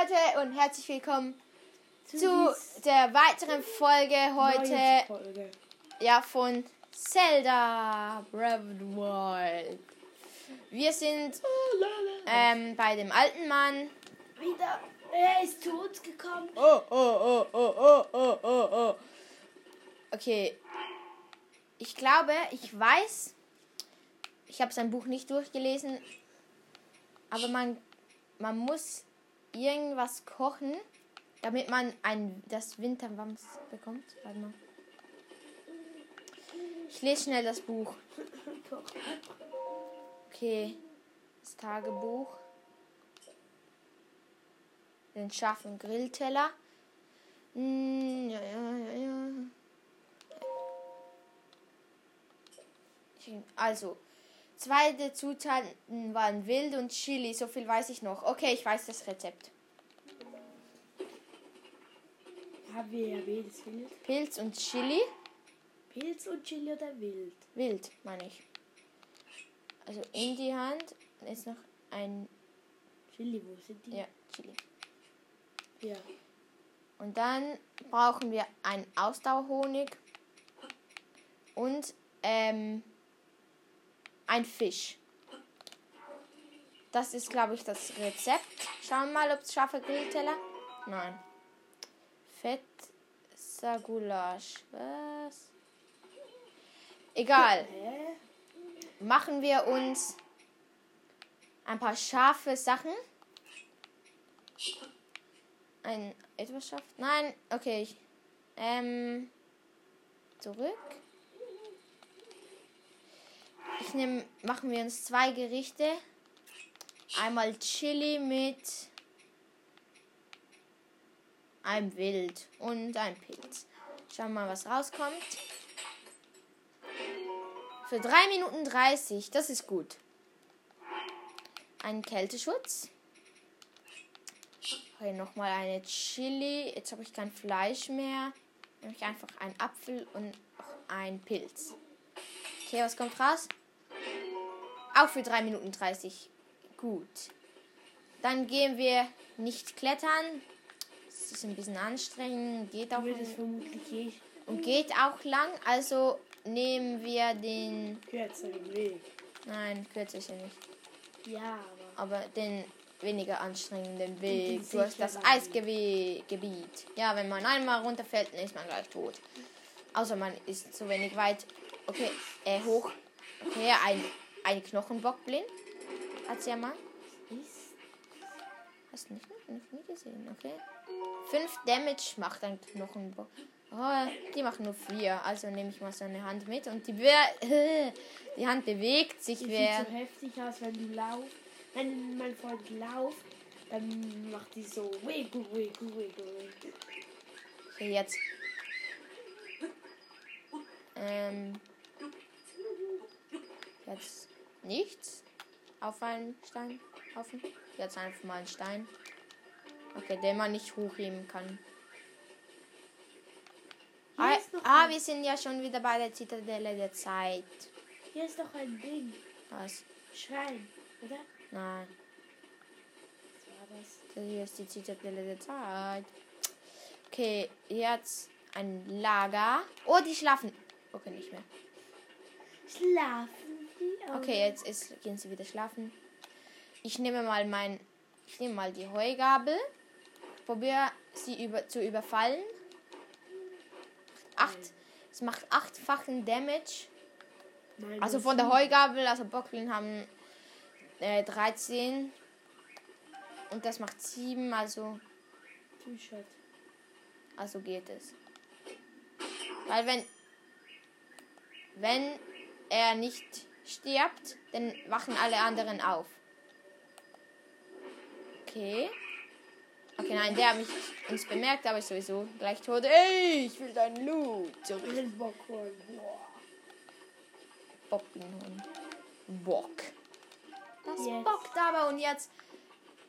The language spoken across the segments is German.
Leute und herzlich willkommen Zu zu der weiteren Folge heute Folge. ja von Zelda Breath Wild. Wir sind ähm, bei dem alten Mann. Wieder. Er ist zu uns gekommen. Oh, oh, oh, oh, oh, oh, oh, oh. Okay. Ich glaube, ich weiß. Ich habe sein Buch nicht durchgelesen. Aber man, man muss irgendwas kochen, damit man ein, das Winterwams bekommt. Warte mal. Ich lese schnell das Buch. Okay. Das Tagebuch. Den scharfen Grillteller. Mm, ja, ja, ja, ja. Ich- Zweite Zutaten waren Wild und Chili, so viel weiß ich noch. Okay, ich weiß das Rezept. Haben wir ja jedes Wild. Pilz und Chili. Pilz und Chili oder Wild? Wild, meine ich. Also in die Hand ist noch ein Chili, wo sind die? ja, Chili. Ja. Und dann brauchen wir einen Ausdauerhonig und ähm, ein Fisch. Das ist, glaube ich, das Rezept. Schauen wir mal, ob es scharfe Grillteller. Nein. Fett Sagulasch. Was? Egal. Machen wir uns ein paar scharfe Sachen. Ein etwas scharf? Nein, okay. Ähm, zurück. Ich nehme, machen wir uns zwei Gerichte. Einmal Chili mit einem Wild und ein Pilz. Schauen wir mal, was rauskommt. Für 3 Minuten 30, das ist gut. Ein Kälteschutz. Okay, nochmal eine Chili. Jetzt habe ich kein Fleisch mehr. Nehme ich einfach einen Apfel und ein Pilz. Okay, was kommt raus? Auch für 3 Minuten 30. Gut. Dann gehen wir nicht klettern. Das ist ein bisschen anstrengend. Geht auch nicht. vermutlich Und geht auch lang. Also nehmen wir den. kürzeren Weg. Nein, kürzer ist er nicht. Ja, aber. Aber den weniger anstrengenden den Weg durch das. Eisgebiet. Ja, wenn man einmal runterfällt, dann ist man gleich tot. Außer man ist zu wenig weit. Okay, äh, hoch. Okay, ein, ein Knochenbockblind. Hat sie ja mal. Ist. Hast du nicht, noch nie gesehen, okay? 5 Damage macht ein Knochenbock. Oh, die machen nur 4. Also nehme ich mal so eine Hand mit und die, be die Hand bewegt sich. Sieht Wer so heftig aus, wenn du laufst. Wenn mein Freund lauft, dann macht die so wiggle, wiggle, wiggle. Okay, jetzt. Ähm. Jetzt nichts. Auf einen Steinhaufen. Jetzt einfach mal einen Stein. Okay, den man nicht hochheben kann. Ah, ah, wir sind ja schon wieder bei der Zitadelle der Zeit. Hier ist noch ein Ding. Was? Schrein, oder? Nein, Was war das? hier ist die Zitadelle der Zeit. Okay, jetzt ein Lager. Oh, die schlafen. Okay, nicht mehr. Schlafen? Okay, jetzt ist, gehen sie wieder schlafen. Ich nehme mal mein, ich nehme mal die Heugabel. Probiere sie über, zu überfallen. Acht, es macht achtfachen Damage. Also von der Heugabel, also Bockeln haben äh, 13. Und das macht 7, also, also geht es. Weil wenn, wenn er nicht stirbt, dann wachen alle anderen auf. Okay. Okay, nein, der hat mich uns bemerkt, aber ist sowieso gleich tot. Ey, ich will deinen Loot. Zurück. Bockenhund. Bock. Das Jetzt. bockt aber und jetzt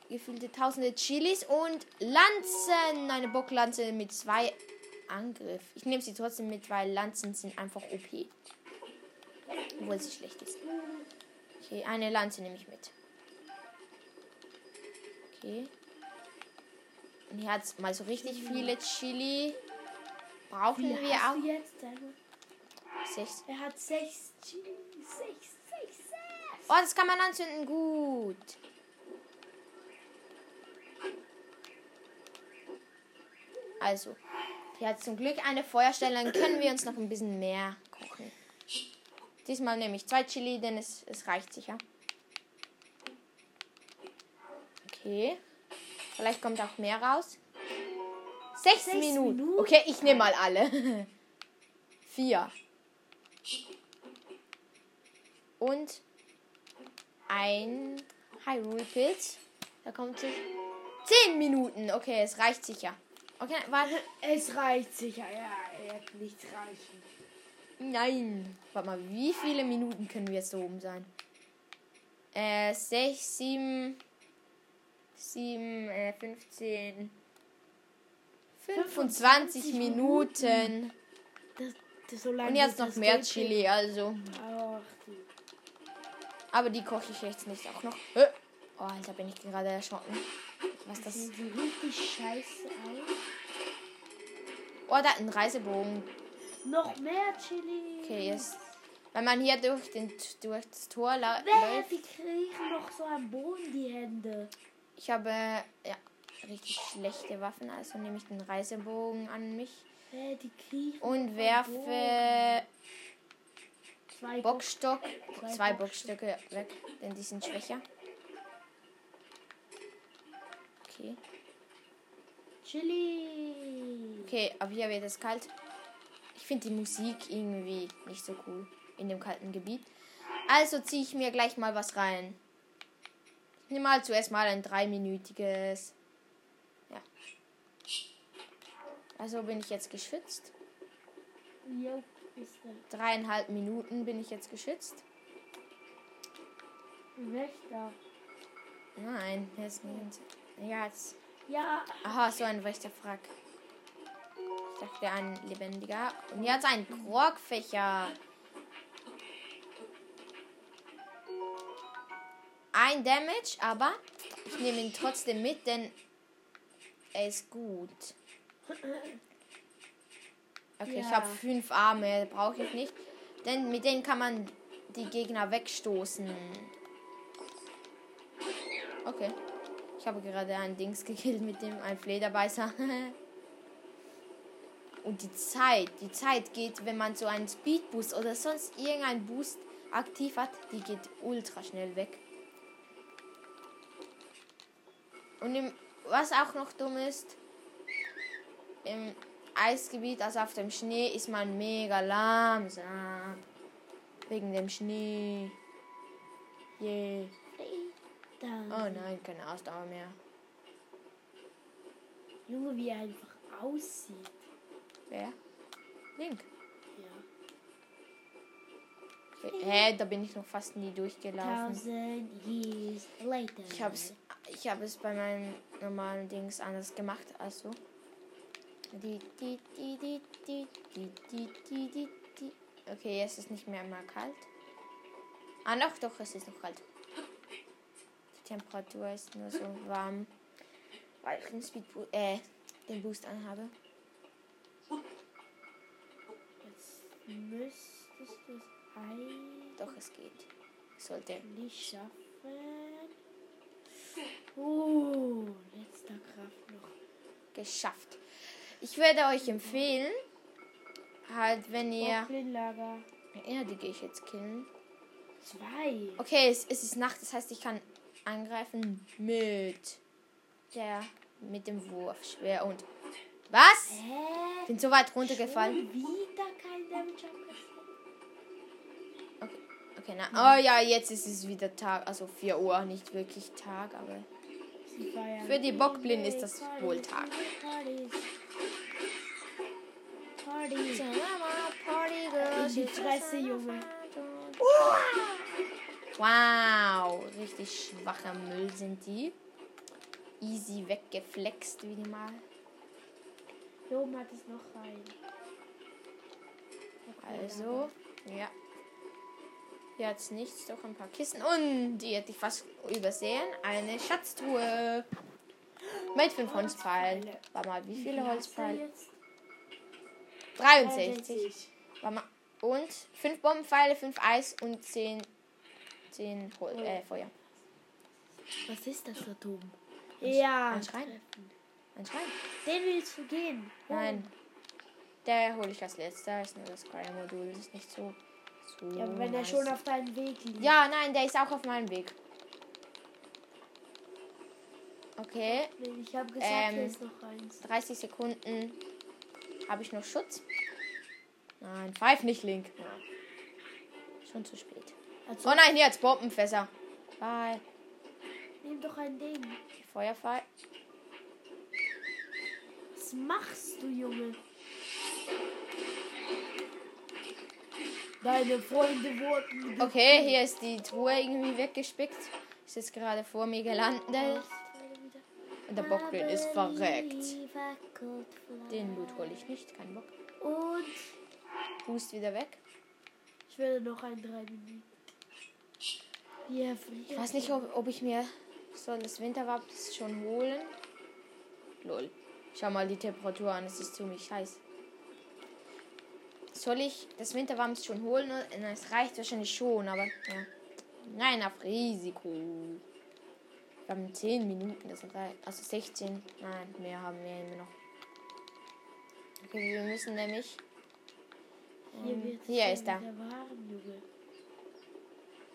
gefüllte tausende Chilis und Lanzen. Eine Bocklanze mit zwei Angriff. Ich nehme sie trotzdem mit, weil Lanzen sind einfach OP. Obwohl sie schlecht ist. Okay, eine Lanze nehme ich mit. Okay. Und hier hat mal so richtig viele Chili. Brauchen Wie wir auch jetzt? Sechs. Er hat sechs Chili. Sechs, sechs, sechs. Oh, das kann man anzünden. Gut. Also, hier hat zum Glück eine Feuerstelle. Dann können wir uns noch ein bisschen mehr. Diesmal nehme ich zwei Chili, denn es, es reicht sicher. Okay. Vielleicht kommt auch mehr raus. Sechs, Sechs Minuten. Minuten? Okay, ich nehme mal alle. Vier. Und ein Hyrule-Pilz. Da kommt sich. Zehn Minuten. Okay, es reicht sicher. Okay, warte. Es reicht sicher. Ja, er wird nicht reichen. Nein. Warte mal, wie viele Minuten können wir jetzt da oben sein? Äh, 6, 7, 7, äh, 15, 25 25 Minuten. Das, das so lange Und jetzt noch mehr. Chili, also. Ach, du. Aber die koche ich jetzt nicht auch noch. Hä? Oh, Alter, bin ich gerade erschrocken. Was Das sieht richtig scheiße aus. Oh, da ein Reisebogen. Noch mehr Chili. Okay, jetzt. Wenn man hier durch, den, durch das Tor läuft. die kriechen noch so am Boden, die Hände. Ich habe ja richtig schlechte Waffen, also nehme ich den Reisebogen an mich Wer, die und werfe. Zwei Bockstock, Zwei zwei Bockstöcke. Bockstöcke weg, denn die sind schwächer. Okay, Chili. okay, aber hier wird es kalt. Finde die Musik irgendwie nicht so cool in dem kalten Gebiet. Also ziehe ich mir gleich mal was rein. Ich nehme mal zuerst mal ein dreiminütiges. Ja. Also bin ich jetzt geschützt. Jo, ist er. Dreieinhalb Minuten bin ich jetzt geschützt. Wächter. Nein, jetzt nicht. Ja, jetzt. Ja, Aha, so ein rechter Frack. Ich dachte ein lebendiger. Und jetzt ein Krogfächer. Ein Damage, aber ich nehme ihn trotzdem mit, denn er ist gut. Okay, ich Ja. habe fünf Arme, brauche ich nicht. Denn mit denen kann man die Gegner wegstoßen. Okay. Ich habe gerade ein Dings gekillt mit dem, ein Flederbeißer. Und die Zeit, die Zeit geht, wenn man so einen Speedboost oder sonst irgendeinen Boost aktiv hat, die geht ultra schnell weg. Und im, was auch noch dumm ist, im Eisgebiet, also auf dem Schnee, ist man mega langsam. Wegen dem Schnee. Yeah. Oh nein, keine Ausdauer mehr. Junge, wie er einfach aussieht. Wer? Link. Ja. Hä, da bin ich noch fast nie durchgelaufen. Ich habe es ich hab es bei meinem normalen Dings anders gemacht also. du. Okay, jetzt ist nicht mehr mal kalt. Ah, noch, doch, es ist noch kalt. Die Temperatur ist nur so warm, weil ich den Speed, äh, den Boost anhabe. Müsstest du es eigentlich Doch, es geht. Ich sollte. schaffen. Oh, letzter Kraft noch. geschafft. Ich würde euch empfehlen, halt, wenn ihr. Ja, die gehe ich jetzt killen. Zwei. Okay, es, es ist Nacht, das heißt, ich kann angreifen mit der mit dem Wurfschwer und was? Hä? Bin so weit runtergefallen. Schon wieder kein Damage. Okay, okay, na, oh ja, jetzt ist es wieder Tag, also 4 Uhr, nicht wirklich Tag, aber Für die Bockblinden ist das wohl Tag. Partys. Partys. Party In die Fresse, Junge. Wow, richtig schwacher Müll sind die. Easy weggeflext, wie die mal. Hier oben hat es noch rein. Also, ja. Jetzt nichts, doch ein paar Kissen. Und die hätte ich fast übersehen. Eine Schatztruhe. Mit fünf Holzpfeilen. Warte mal, wie viele Holzpfeile? jetzt? 63. 63. Warte mal. Und fünf Bombenpfeile, fünf Eis und zehn, zehn Hol äh, Feuer. Was ist das da dumm? Ja. Ein Schrein. Ein Schrein. Den willst du gehen? Nein. Der hole ich als letzter. Ist nur das Cryo-Modul. Das ist nicht so. so Ja, aber wenn er nice. schon auf deinem Weg liegt. Ja, nein, der ist auch auf meinem Weg. Okay, Ich habe gesagt, Ähm, ist noch eins. 30 Sekunden. Habe ich noch Schutz? Nein, pfeif nicht, Link. Ja. Schon zu spät. Also, Oh nein, jetzt Bombenfässer. Bye. nimm doch ein Ding. Feuerfall. Was machst du, Junge? Deine Freunde wurden. Okay, hier ist die Truhe irgendwie weggespickt. Ist jetzt gerade vor mir gelandet. Und der Bockbild ist verreckt. Den Loot hole ich nicht, kein Bock. Und Boost wieder weg. ich will noch ein drei Minuten. Hier Ich weiß nicht, ob, ob ich mir soll das Winterwabs schon holen. Lol. Schau mal die Temperatur an, es ist ziemlich heiß. Soll ich das Winterwams schon holen? Es reicht wahrscheinlich schon, aber ja. Nein, auf Risiko. Wir haben 10 Minuten, das reicht. Also 16. Nein, mehr haben wir immer noch. Okay, wir müssen nämlich. Hier, Ähm, hier ist er.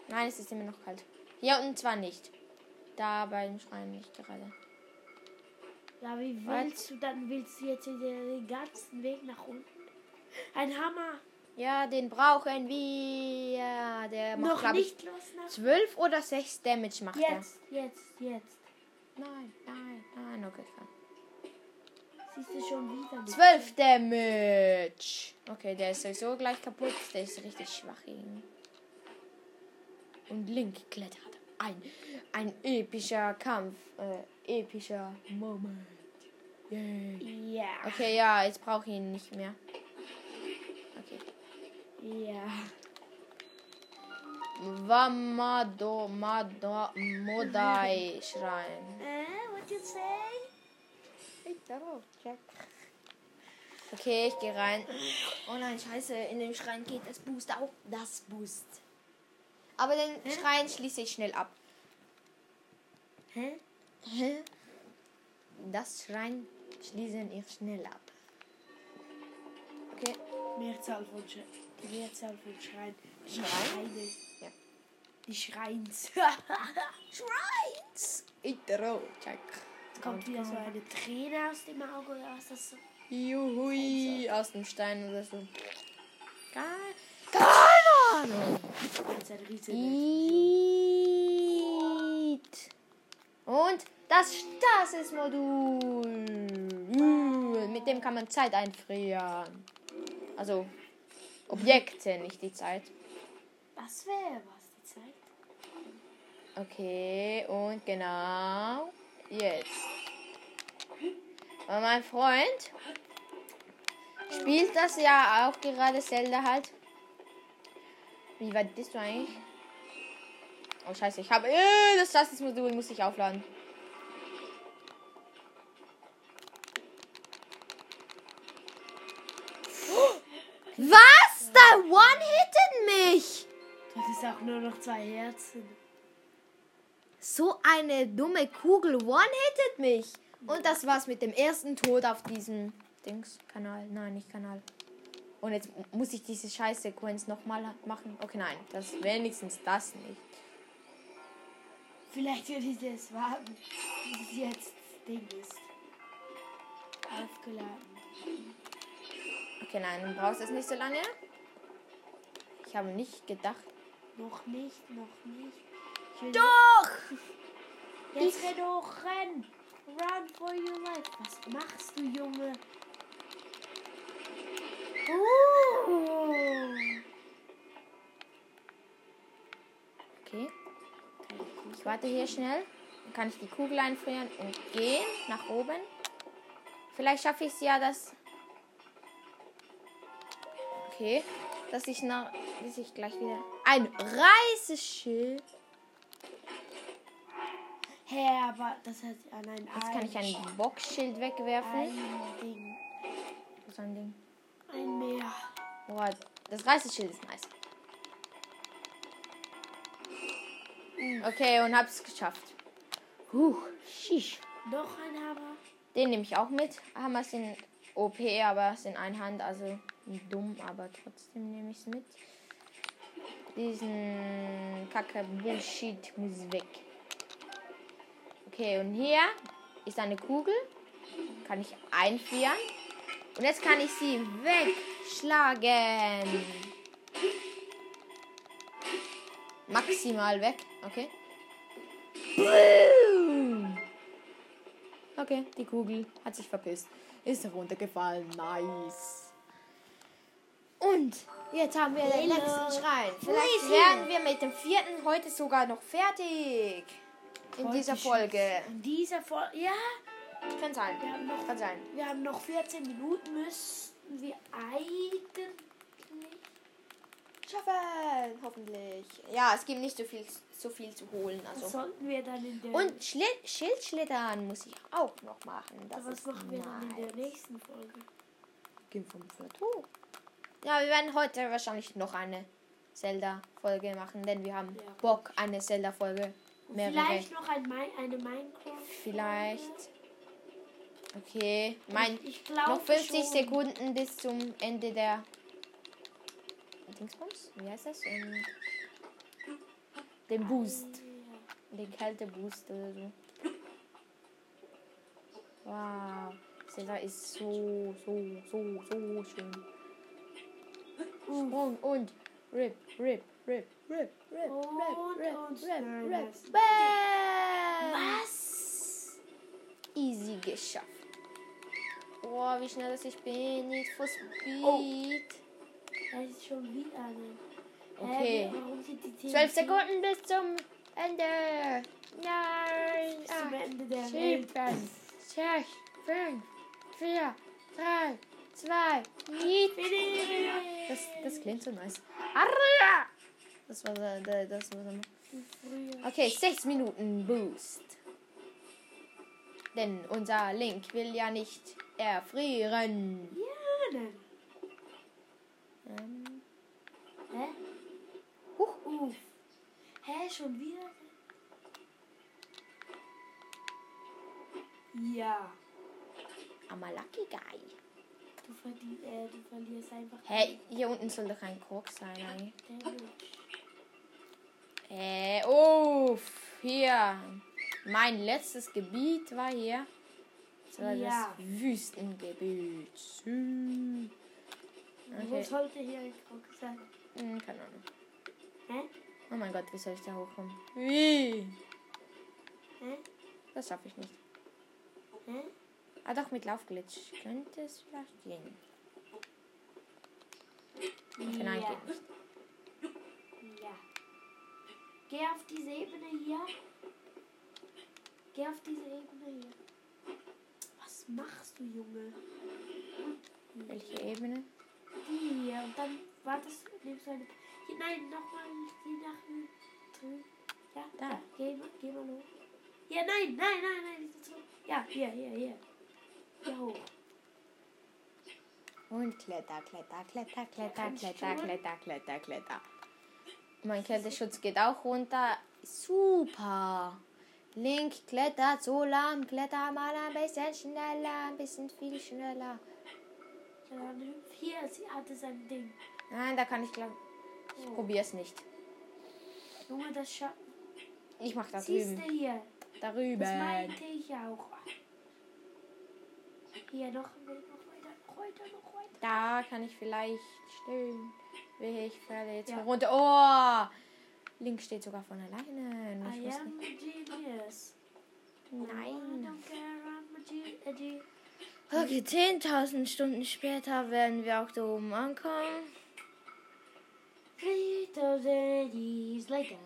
Nein, es ist immer noch kalt. Hier unten zwar nicht. Da beim Schrein nicht gerade. Ja, wie Was? willst du dann? Willst du jetzt den ganzen Weg nach unten? Ein Hammer. Ja, den brauchen wir. Der macht, noch nicht los nach. 12 oder 6 Damage macht Jetzt, jetzt, jetzt. er. Nein, nein, nein, okay, klar. Siehst du schon wieder nicht. 12 Damage. Okay, der ist sowieso gleich kaputt. Der ist richtig schwach. Und Link klettert. Ein, ein epischer Kampf. Äh, epischer Moment. Yay. Ja. Okay, ja, jetzt brauche ich ihn nicht mehr. Okay. Ja. Wamado Mado Modai Schrein. Äh, what you say? Okay, ich gehe rein. Oh nein, scheiße, in dem Schrein geht das Boost auch. Das Boost. Aber den Schrein schließe ich schnell ab. Hä? Hä? Das Schrein schließen ich schnell ab. Okay. Mehrzahl von Schrein. Die Mehrzahl von Schrein. Schrein? Ja. Die Schreins. Schreins! Itero, check. Kommt wieder so eine Träne aus dem Auge oder was das so? Juhui, aus dem Stein oder so. Geil. Keine Ahnung. Das ist ein riesiger. Und das Stasis-Modul. Mit dem kann man Zeit einfrieren. Also Objekte, nicht die Zeit. Was wäre was die Zeit? Okay, und genau jetzt. Und mein Freund spielt das ja auch gerade Zelda halt. Wie weit bist du eigentlich? Oh scheiße, ich habe äh, das Justice-Modul muss ich aufladen. Was? Da one-hitted mich! Das ist auch nur noch zwei Herzen. So eine dumme Kugel one-hitted mich. Und das war's mit dem ersten Tod auf diesem Dings-Kanal. Nein, nicht Kanal. Und jetzt muss ich diese scheiß Sequenz nochmal machen. Okay, nein, das wenigstens das nicht. Vielleicht würde ich das warten, bis jetzt das Ding ist. Aufgeladen. Okay, nein, du brauchst es nicht so lange. Ich habe nicht gedacht. Noch nicht, noch nicht. Ich Doch! Jetzt renn hoch, renn! Run for your life. Was machst du, Junge? Uh. Ich warte hier schnell. Dann kann ich die Kugel einfrieren und gehen nach oben. Vielleicht schaffe ich es ja, dass. Okay. Dass ich nach. Bis ich gleich wieder. Ein Reiseschild. Hä, aber das hat an ein Jetzt kann ich ein Boxschild wegwerfen. ein Ding. Was ist ein Ding? Ein Meer. Boah, das Reiseschild ist nice. Okay, und hab's geschafft. Huch, shish. Noch ein Hammer. Den nehme ich auch mit. Hammer sind OP, aber sind ein Hand, also dumm, aber trotzdem nehme ich es mit. Diesen Kacke Bullshit muss weg. Okay, und hier ist eine Kugel. Kann ich einfrieren. Und jetzt kann ich sie wegschlagen. Maximal weg. Okay. Okay, die Kugel hat sich verpisst. Ist runtergefallen. Nice. Und jetzt haben wir den Hello. letzten Schrein. Vielleicht Riesig. werden wir mit dem vierten heute sogar noch fertig. In Heute dieser. Folge. In dieser Folge. Ja, Kann sein. wir haben noch, Kann sein. wir haben noch 14 Minuten. Müssten wir eigentlich. Schaffen, hoffentlich. Ja, es gibt nicht so viel, so viel zu holen. Das Also. sollten wir dann in der. Und Schli Schildschlittern muss ich auch noch machen. Das was ist machen wir dann in der nice. nächsten Folge? Gehen vom Plateau. Ja, wir werden heute wahrscheinlich noch eine Zelda-Folge machen, denn wir haben Ja. Bock, eine Zelda-Folge. Vielleicht noch ein, Mi- eine Minecraft. Vielleicht. Okay. Mein, Ich glaube noch 50 schon. Sekunden bis zum Ende der. Dingsbums? Wie heißt das? Ähm, den Boost. Den Kälteboost oder so. Wow. Zelda ist so, so, so, so schön. Und, und. Rip, rip, rip, rip, rip, Und, rip, rip, und, rip, rip. das- Bam! Was? Easy geschafft. Boah, wie schnell das ich bin. Need for Speed. Oh. Da ist schon wieder eine. Okay. Sind die TNT 12 Sekunden bis zum Ende. Nein. Bis zum acht, Ende der Welt. Sieben, sechs, fünf, vier, drei, zwei, Yeet. Das, das klingt so nice. Arra! Das war der, der, das war. Früher. Okay, 6 Minuten Boost. Denn unser Link will ja nicht erfrieren. Ja, nein. Ähm, Hä? huch. Uff. Hä, schon wieder? Ja. I'm a lucky guy. Du, verdien, äh, du verlierst einfach. Hey, hier unten soll doch ein Krog sein. Damage. Äh, uff, hier. Mein letztes Gebiet war hier. Das war Ja. das Wüstengebiet. Sü. Wo Okay. sollte hier ein Krog sein? Hm, keine Ahnung. Hä? Oh mein Gott, wie soll ich da hochkommen? Wie? Hä? Das schaffe ich nicht. Hä? Ah, doch, mit Laufglitch könnte es vielleicht gehen. Okay, nein, ja. geht nicht. Ja. Geh auf diese Ebene hier. Geh auf diese Ebene hier. Was machst du, Junge? Welche Ebene? Die hier. Und dann wartest du, nimmst du eine. Hier, nein, nochmal die nach drüben. Ja, Da. da. Geh, geh mal hoch. Ja, nein, nein, nein, nein. diese zurück. Ja, hier, hier, hier. Hier hoch. Und Kletter, Kletter, Kletter, Kletter, Kletter, du? Kletter, Kletter, Kletter. Mein Kälteschutz geht auch runter. Super. Link klettert so lahm, kletter mal ein bisschen schneller, ein bisschen viel schneller. Hier, sie hatte sein Ding. Nein, da kann ich glaube ich probier's nicht. Junge, das scha Ich mach da Siehst drüben. du hier? Da Das meinte ich auch. Hier noch, noch weiter, noch weiter, noch weiter. Da kann ich vielleicht stehen. Ich falle jetzt Ja. runter. Oh! Link steht sogar von alleine. Ich I am a genius. I Nein. don't care, I'm a ge- a ge- Okay, 10.000 Stunden später werden wir auch da oben ankommen. 3000 years later.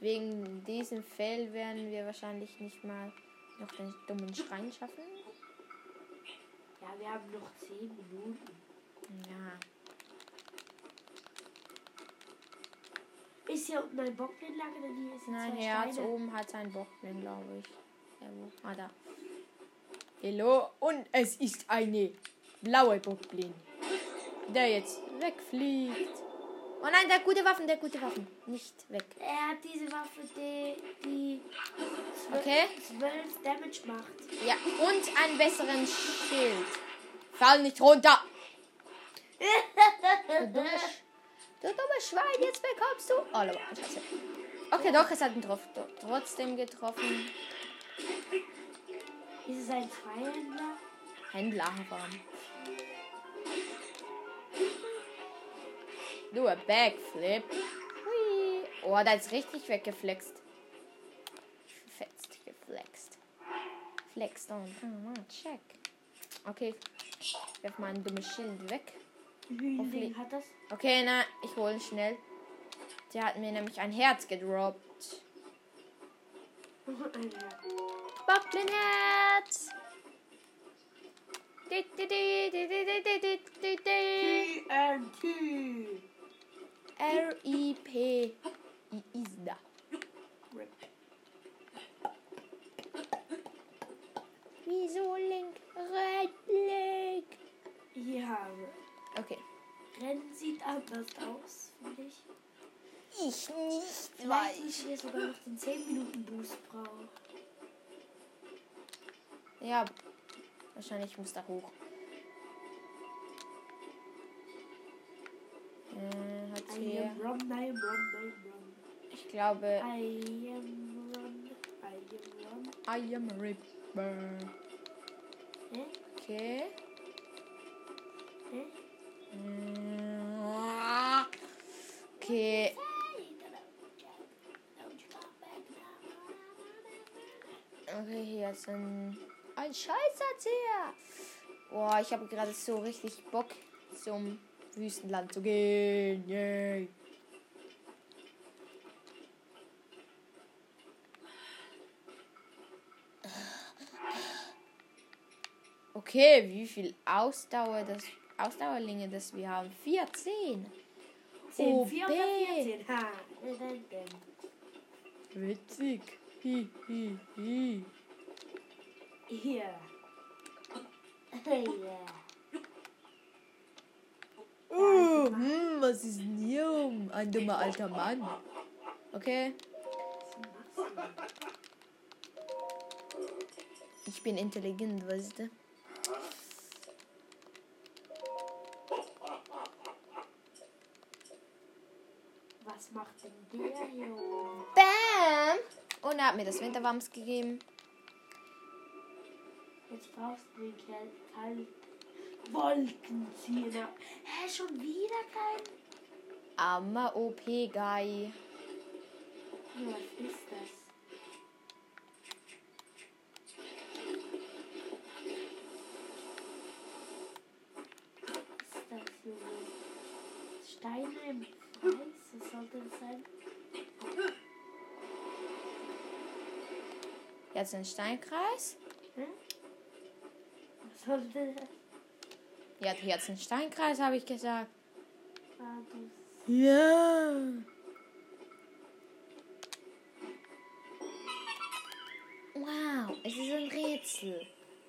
Wegen diesem Fell werden wir wahrscheinlich nicht mal noch den dummen Schrein schaffen. Ja, wir haben noch 10 Minuten. Ja. Ist hier unten ein ist Nein, Steine. oben hat sein Bockblin, glaube ich. Ja, wo? Ah, da. Hallo, und es ist eine blaue Bockblin, der jetzt wegfliegt. Oh nein, der gute Waffen, der gute Waffen. Nicht weg. Er hat diese Waffe, die, die zwölf, Okay. 12 Damage macht. Ja, und einen besseren Schild. Fall nicht runter. Du dummes, du dummes Schwein, jetzt bekommst du. Oh, scheiße. Okay, doch, es hat ihn trotzdem getroffen. Ist es ein Zweihändler? Händler waren. Du, ein Backflip. Hui. Oh, da ist richtig weggeflext. Fetzt, geflext. Flex down. Ah, check. Okay. Ich werf mal ein dummes Schild weg. Wie hat das? Okay, na, ich hole ihn schnell. Der hat mir nämlich ein Herz gedroppt. Di. TNT. R.I.P. Isda. Wieso Link? Rechtblick. Ja, Okay. Rennen sieht anders aus, finde ich. Ich nicht Vielleicht müssen wir sogar noch den 10 Minuten Boost brauchen. Ja, wahrscheinlich muss da hoch. Äh, hat I am run, I am run, I am run. Ich glaube, I am run, I am run. I am Ripper. Hä? Okay. Hä? Äh, Okay. Okay, hier ist ein, ein Scheißerzieher. Boah, ich habe gerade so richtig Bock, zum Wüstenland zu gehen. Yay. Okay, wie viel Ausdauer das Ausdauerlinge das wir haben? 14. 10, OP. 4 oder 14? Ha? Witzig. Hi, hi, hi. Hier. Ja. Oh, hm, was ist denn hier? um? Ein dummer alter Mann. Okay, ich bin intelligent, weißt du? Was macht denn der hier? Bam! Und er hat mir das Winterwams gegeben. Jetzt brauchst du den Kerl. Wolkenzieher. Hä, schon wieder kein? Armer OP-Guy. Was ist das? Was ist das, Junge? Steine im Kreis? Was sollte das sein? Jetzt ein Steinkreis. Hä? Ja, jetzt ein Steinkreis, habe ich gesagt. Ja. Wow, es ist ein Rätsel.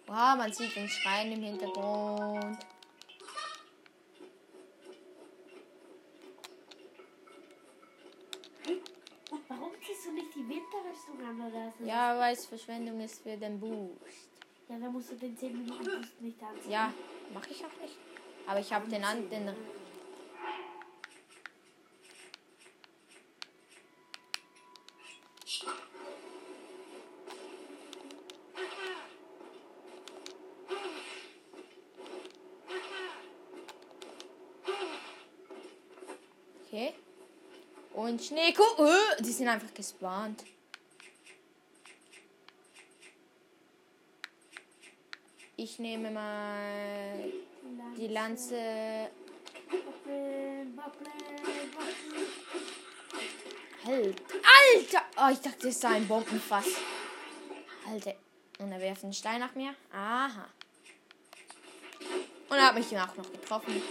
Wow, man sieht den Schrein im Hintergrund. Warum ziehst du nicht die Winterrüstung an oder so? Ja, weil es Verschwendung ist für den Boost. Ja, dann musst du den 10 Minuten nicht anziehen. Ja, mache ich auch nicht. Aber ich habe den an den. Okay. Und Schneeko. Äh, die sind einfach gespawnt. Ich nehme mal die Lanze. Halt. Alter! Oh, ich dachte, das sei ein Bombenfass. Alter. Und er wirft einen Stein nach mir. Aha. Und er hat mich auch noch getroffen.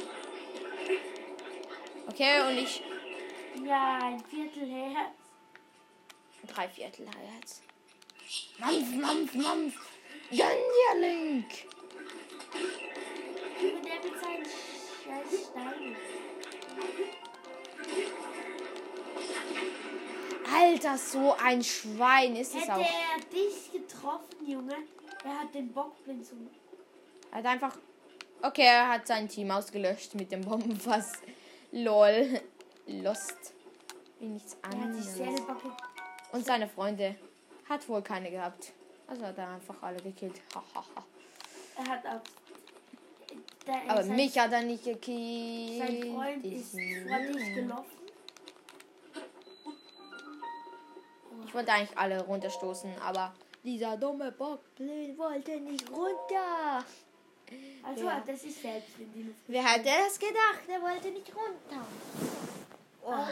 Okay, und ich Ja, ein Viertel Herz. Drei Viertel Herz. Mampf, Mampf, Mampf. Dir, Link. Der mit seinen scheiß Steinen. Alter, so ein Schwein ist es Hätte auch. er dich getroffen, Junge, er hat den Bockblind zum. Er hat einfach. Okay, er hat sein Team ausgelöscht mit dem Bombenfass. Lol. Lost. Wie nichts Er anderes. Und seine Freunde. Hat wohl keine gehabt. Also hat er einfach alle gekillt. Er hat auch. Aber mich hat er nicht gekillt. sein Freund Ich ist dich gelaufen. Ich wollte eigentlich alle runterstoßen, aber dieser dumme Bockblin wollte nicht runter. Also, Ja. das ist selbst in die Luft. Wer hätte es gedacht? Er wollte nicht runter. Oh.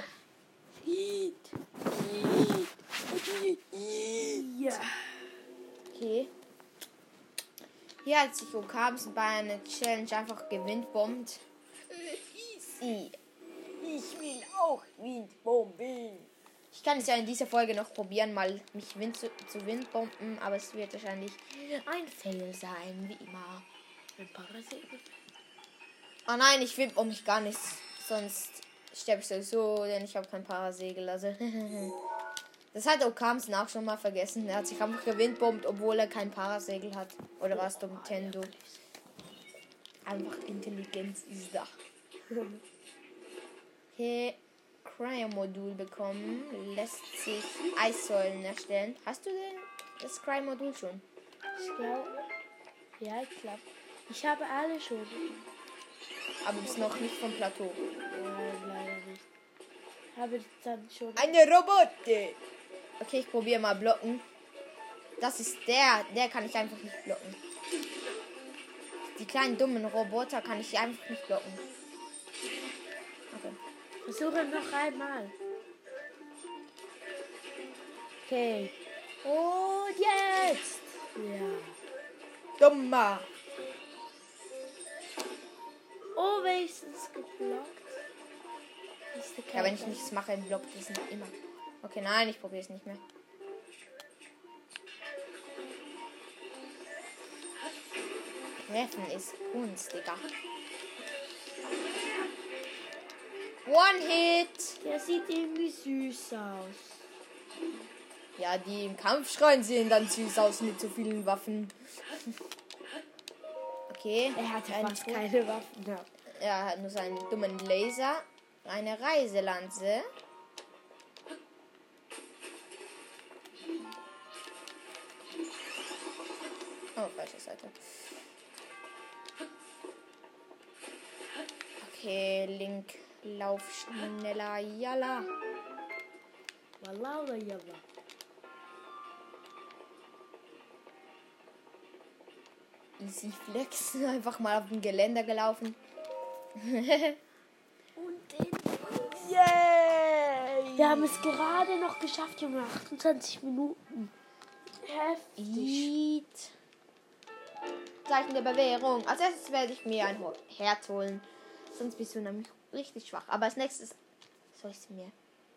Ja. Okay. Hier hat sich Okabs bei einer Challenge einfach gewindbombt. Easy. Ich will auch Windbomben. Ich kann es ja in dieser Folge noch probieren, mal mich Wind zu, zu Windbomben, aber es wird wahrscheinlich ein Fail sein, wie immer. Ein Parasegel. Oh nein, ich windbombe mich gar nicht, sonst sterbe ich sowieso, denn ich habe kein Parasegel. Also das hat Okamsen auch schon mal vergessen. Er hat sich einfach gewindbombt, obwohl er kein Parasegel hat. Oder was Nintendo? Einfach Intelligenz ist da. Okay, Cryo-Modul bekommen. Lässt sich Eissäulen erstellen. Hast du denn das Cryo-Modul schon? Ich glaube. Ja, ich glaube. Ich habe alle schon. Aber ist noch nicht vom Plateau. Ja, leider nicht. Habe dann schon. Eine Roboter. Okay, ich probiere mal blocken. Das ist der. Der kann ich einfach nicht blocken. Die kleinen dummen Roboter kann ich einfach nicht blocken. Okay. Versuche noch einmal. Okay. Und jetzt. Ja. Dummer. Oh, wenigstens geblockt. Ist Ja, wenn ich nichts mache, blockt es nicht immer. Okay, nein, ich probiere es nicht mehr. Treffen ist Kunst, Digga. One Hit. Der sieht irgendwie süß aus. Ja, die im Kampf schreien sehen dann süß aus mit so vielen Waffen. Okay. Er hat fast keine Waffen gehabt. Er hat nur seinen dummen Laser. Eine Reiselanze. Seite. Okay, Link, lauf schneller, jalla. Wallah oder Jalla? Easy Flex, einfach mal auf dem Geländer gelaufen. Und den. Yay! Wir haben es gerade noch geschafft, Junge. 28 Minuten. Heftig. Eat. Zeichen der Bewährung. Als erstes werde ich mir ein Herz holen. Sonst bist du nämlich richtig schwach. Aber als nächstes soll ich mir.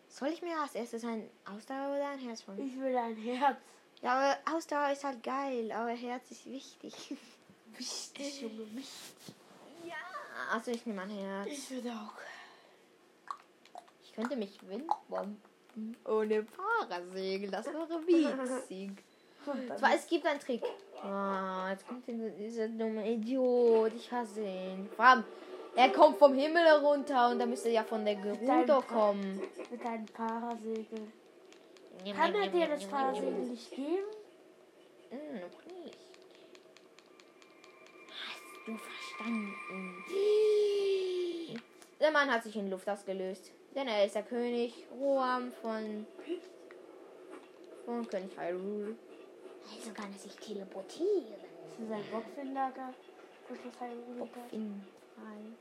Soll ich mir als erstes ein Ausdauer oder ein Herz holen? Ich will ein Herz. Ja, aber Ausdauer ist halt geil, aber Herz ist wichtig. Wichtig, Junge. Wichtig. ja. Also ich nehme ein Herz. Ich würde auch. Ich könnte mich windbomben. Ohne Parasegel. Das wäre witzig. Zwar, es gibt einen Trick. Oh, jetzt kommt dieser, dumme Idiot. Ich hasse ihn. Vor allem, er kommt vom Himmel herunter und da müsste ja von der Gerudo kommen. Mit einem Parasegel. Kann er dir das Parasegel nicht geben? Hm, noch nicht. Hast du verstanden? Der Mann hat sich in Luft ausgelöst. Denn er ist der König Roam von, von König Hyrule. Also kann er sich teleportieren. Das ist ein Bockfinlager. Wo das ein Unikat? In Hyrule.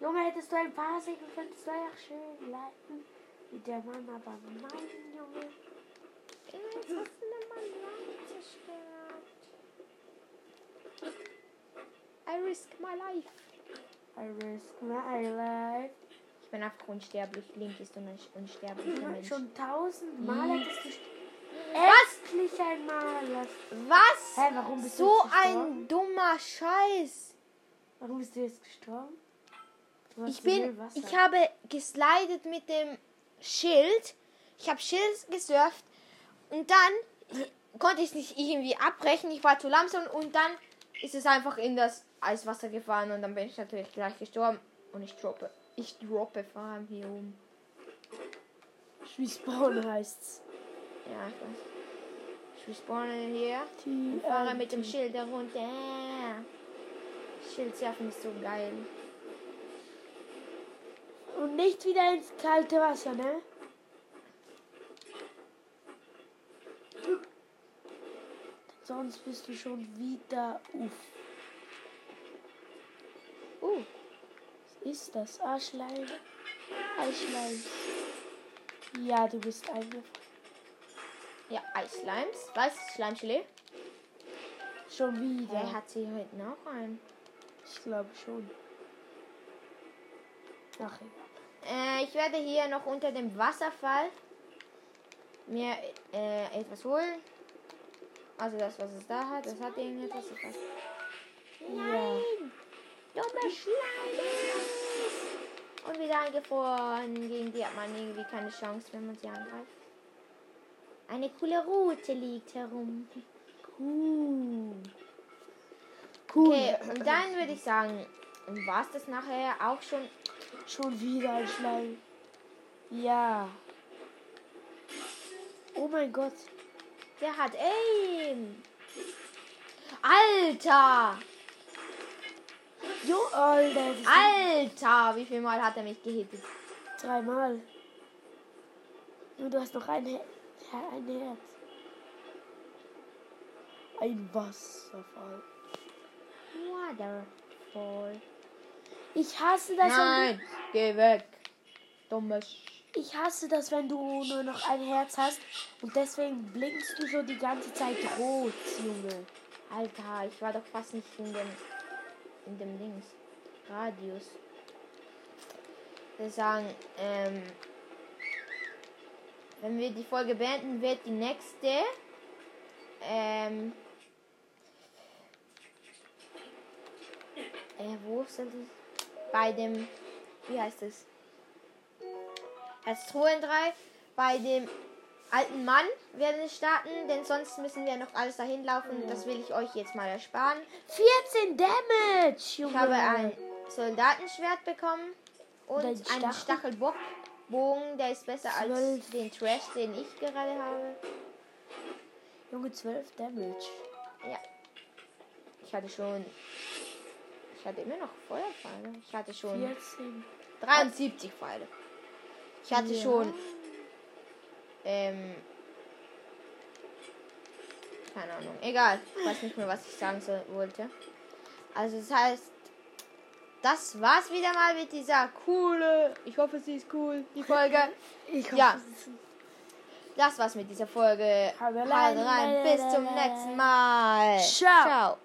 Junge, hättest du ein Parasegel, könntest du ja schön leiten. Wie der Mann, aber nein, Junge. Jetzt hast du den Mann lang zerstört. I risk my life. I risk my life. Ich bin einfach unsterblich. Link ist un unsterblicher Mensch. Schon tausendmal hättest du. Endlich einmal. Was? Hä, warum bist du so jetzt gestorben? ein dummer Scheiß. Warum bist du jetzt gestorben? Du Ich bin, ich habe geslidet mit dem Schild. Ich habe Schild gesurft und dann konnte ich es nicht irgendwie abbrechen. Ich war zu langsam und dann ist es einfach in das Eiswasser gefahren und dann bin ich natürlich gleich gestorben und ich droppe. Ich droppe vor allem hier oben. Respawn heißt's. Ja, ich weiß. Ich respawne hier und fahre ähm, mit dem Schild herunter. Schild surfen ist so geil. Und nicht wieder ins kalte Wasser, ne? Sonst bist du schon wieder uff. Uh, Was ist das? Arschleim. Eischleim. Ja, du bist eingefallen. Ja, Eislimes. Weißes Schleimgelee. Schon wieder. Wer hat sie heute noch einen? Ich glaube schon. Ach. Äh, ich werde hier noch unter dem Wasserfall mir äh, etwas holen. Also das, was es da hat, das hat irgendetwas. Ich weiß. Ja. Dumme Schleimes! Und wieder eingefroren. Gegen die hat man irgendwie keine Chance, wenn man sie angreift. Eine coole Route liegt herum. Cool. Cool. Okay, und dann würde ich sagen, war es das nachher auch schon. Schon wieder ein Schleim. Ja. Oh mein Gott. Der hat Aim! Alter! Jo, Alter. Alter! Wie viel Mal hat er mich gehittet? Dreimal. Und du hast noch ein, Ja, ein Herz. Ein Wasserfall. Waterfall. Ich hasse das. Wenn Nein, geh weg. Dummes. du, ich hasse das, wenn du nur noch ein Herz hast und deswegen blinkst du so die ganze Zeit rot, Junge. Alter, ich war doch fast nicht in dem. in dem Dings. Radius. Würde sagen, ähm. Wenn wir die Folge beenden, wird die nächste. Ähm. Äh, wo ist das? Bei dem. Wie heißt es? Als Truhen 3. Bei dem alten Mann werden wir starten, denn sonst müssen wir noch alles dahin laufen. Das will ich euch jetzt mal ersparen. 14 Damage, Junge. Ich habe ein Soldatenschwert bekommen und Und ein einen Stachel- Stachelbockbogen, der ist besser als Zwölf. den Trash, den ich gerade habe. Junge, 12 Damage. Ja. Ich hatte schon. Ich hatte immer noch Feuerpfeile. Ich hatte schon 14. 73 Pfeile. Ich hatte Ja. schon. Ähm. Keine Ahnung. Egal. Ich weiß nicht mehr, was ich sagen soll, wollte. Also, das heißt. Das war's wieder mal mit dieser coole. Ich hoffe, sie ist cool. Die Folge. Ich hoffe, Ja. Das war's mit dieser Folge. Rein. rein. Bis zum nächsten Mal. Ciao. Ciao.